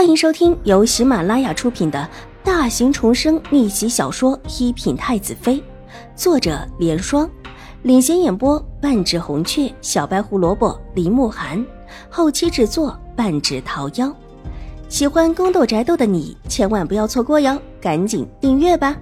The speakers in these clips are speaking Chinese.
欢迎收听由喜马拉雅出品的大型重生逆袭小说《一品太子妃》，作者：莲霜，领衔演播：半指红雀、小白胡萝卜、林慕寒，后期制作：半指桃夭。喜欢宫斗宅斗的你千万不要错过哟，赶紧订阅吧！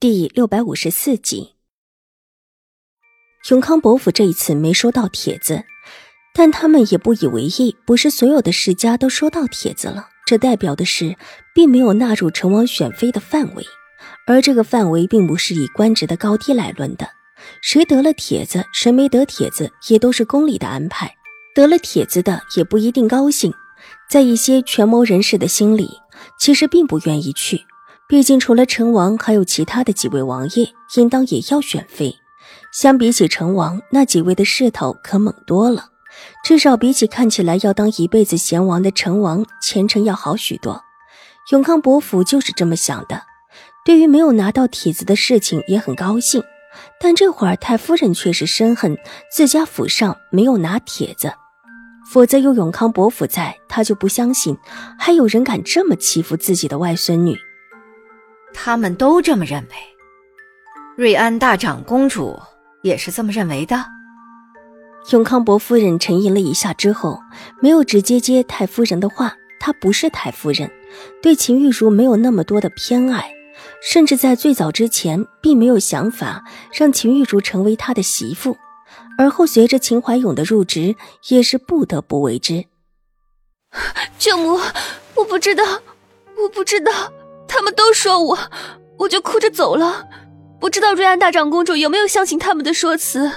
第六百五十四集，永康伯府这一次没收到帖子。但他们也不以为意，不是所有的世家都收到帖子了，这代表的是并没有纳入成王选妃的范围，而这个范围并不是以官职的高低来论的，谁得了帖子，谁没得帖子，也都是宫里的安排。得了帖子的也不一定高兴，在一些权谋人士的心里，其实并不愿意去，毕竟除了成王，还有其他的几位王爷，应当也要选妃。相比起成王，那几位的势头可猛多了。至少比起看起来要当一辈子贤王的成王，前程要好许多。永康伯府就是这么想的。对于没有拿到帖子的事情也很高兴，但这会儿太夫人却是深恨自家府上没有拿帖子，否则有永康伯府在，她就不相信还有人敢这么欺负自己的外孙女。他们都这么认为，瑞安大长公主也是这么认为的。永康伯夫人沉吟了一下之后，没有直接接太夫人的话。她不是太夫人，对秦玉茹没有那么多的偏爱，甚至在最早之前，并没有想法让秦玉茹成为他的媳妇。而后随着秦怀勇的入职，也是不得不为之。舅母，我不知道，我不知道，他们都说我，我就哭着走了。不知道瑞安大长公主有没有相信他们的说辞。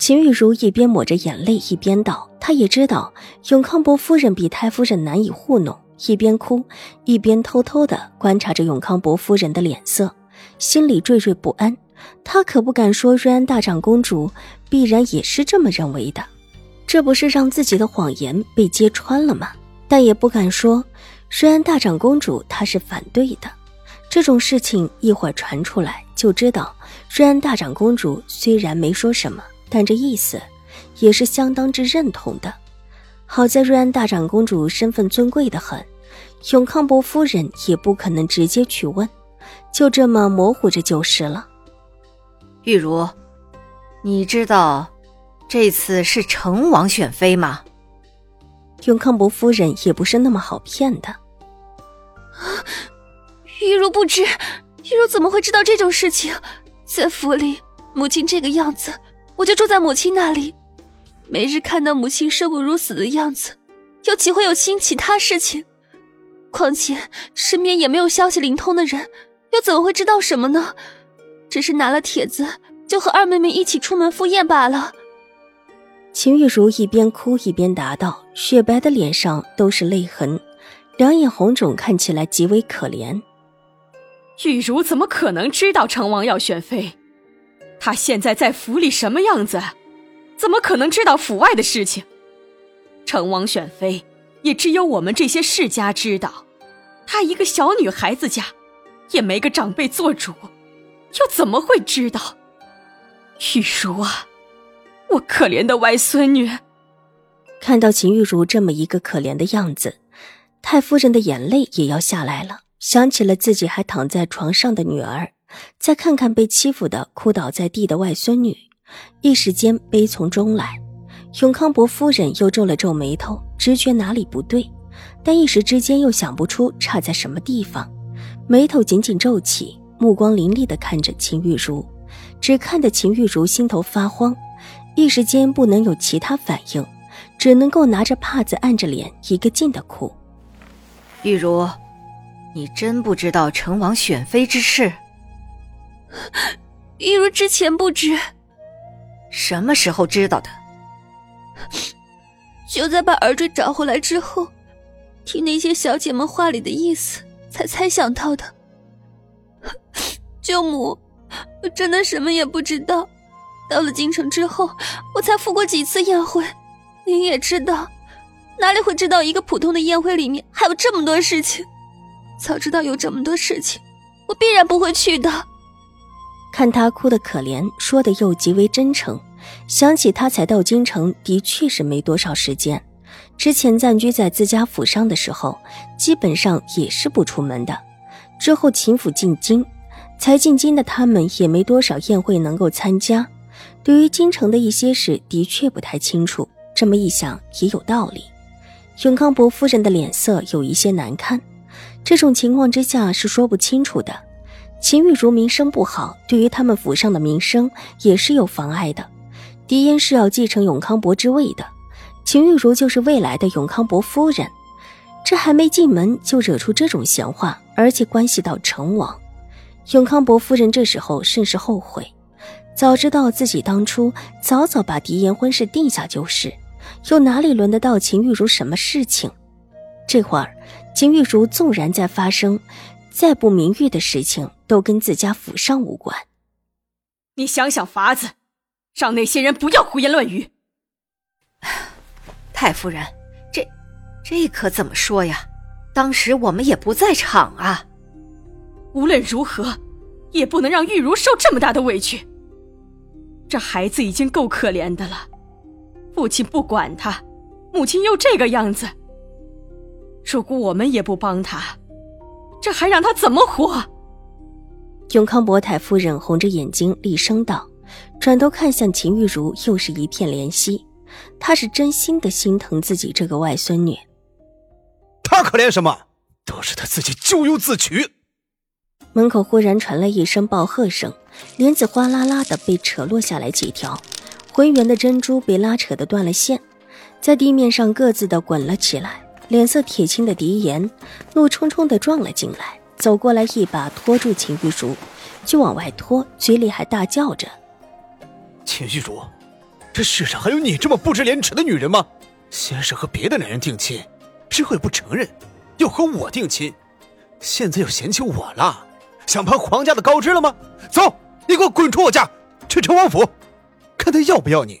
秦玉茹一边抹着眼泪，一边道：“她也知道永康伯夫人比太夫人难以糊弄。”一边哭，一边偷偷的观察着永康伯夫人的脸色，心里惴惴不安。她可不敢说瑞安大长公主必然也是这么认为的，这不是让自己的谎言被揭穿了吗？但也不敢说瑞安大长公主她是反对的。这种事情一会儿传出来，就知道瑞安大长公主虽然没说什么。但这意思，也是相当之认同的。好在瑞安大长公主身份尊贵的很，永康伯夫人也不可能直接去问，就这么模糊着就是了。玉茹，你知道这次是成王选妃吗？永康伯夫人也不是那么好骗的。啊玉茹不知，玉茹怎么会知道这种事情？在府里，母亲这个样子。我就住在母亲那里，每日看到母亲生不如死的样子，又岂会有心其他事情？况且身边也没有消息灵通的人，又怎么会知道什么呢？只是拿了帖子，就和二妹妹一起出门赴宴罢了。秦玉茹一边哭一边答道，雪白的脸上都是泪痕，两眼红肿，看起来极为可怜。玉茹怎么可能知道成王要选妃？他现在在府里什么样子？怎么可能知道府外的事情？成王选妃，也只有我们这些世家知道。她一个小女孩子家，也没个长辈做主，又怎么会知道？玉茹啊，我可怜的外孙女。看到秦玉茹这么一个可怜的样子，太夫人的眼泪也要下来了，想起了自己还躺在床上的女儿。再看看被欺负的哭倒在地的外孙女，一时间悲从中来。永康伯夫人又皱了皱眉头，直觉哪里不对，但一时之间又想不出差在什么地方，眉头紧紧皱起，目光凌厉地看着秦玉茹，只看得秦玉茹心头发慌，一时间不能有其他反应，只能够拿着帕子按着脸，一个劲的哭。玉茹，你真不知道成王选妃之事？玉茹之前不知，什么时候知道的？就在把耳坠找回来之后，听那些小姐们话里的意思，才猜想到的。舅母，我真的什么也不知道。到了京城之后，我才赴过几次宴会，您也知道，哪里会知道一个普通的宴会里面还有这么多事情？早知道有这么多事情，我必然不会去的。看他哭得可怜，说的又极为真诚，想起他才到京城，的确是没多少时间。之前暂居在自家府上的时候，基本上也是不出门的。之后秦府进京，才进京的他们也没多少宴会能够参加，对于京城的一些事的确不太清楚。这么一想也有道理。永康伯夫人的脸色有一些难看，这种情况之下是说不清楚的。秦玉茹名声不好，对于他们府上的名声也是有妨碍的。狄烟是要继承永康伯之位的，秦玉茹就是未来的永康伯夫人，这还没进门就惹出这种闲话，而且关系到成王。永康伯夫人这时候甚是后悔，早知道自己当初早早把狄言婚事定下就是，又哪里轮得到秦玉茹什么事情？这会儿，秦玉茹纵然在发生。再不名誉的事情都跟自家府上无关。你想想法子，让那些人不要胡言乱语。太夫人，这这可怎么说呀？当时我们也不在场啊。无论如何，也不能让玉茹受这么大的委屈。这孩子已经够可怜的了，父亲不管他，母亲又这个样子。如果我们也不帮他。这还让他怎么活？永康伯太夫人红着眼睛厉声道，转头看向秦玉茹，又是一片怜惜。她是真心的心疼自己这个外孙女。她可怜什么？都是她自己咎由自取。门口忽然传来一声暴喝声，帘子哗啦啦的被扯落下来几条，浑圆的珍珠被拉扯的断了线，在地面上各自的滚了起来。脸色铁青的狄言怒冲冲地撞了进来，走过来一把拖住秦玉茹，就往外拖，嘴里还大叫着：“秦玉茹，这世上还有你这么不知廉耻的女人吗？先是和别的男人定亲，之后又不承认，又和我定亲，现在又嫌弃我了，想攀皇家的高枝了吗？走，你给我滚出我家，去成王府，看他要不要你。”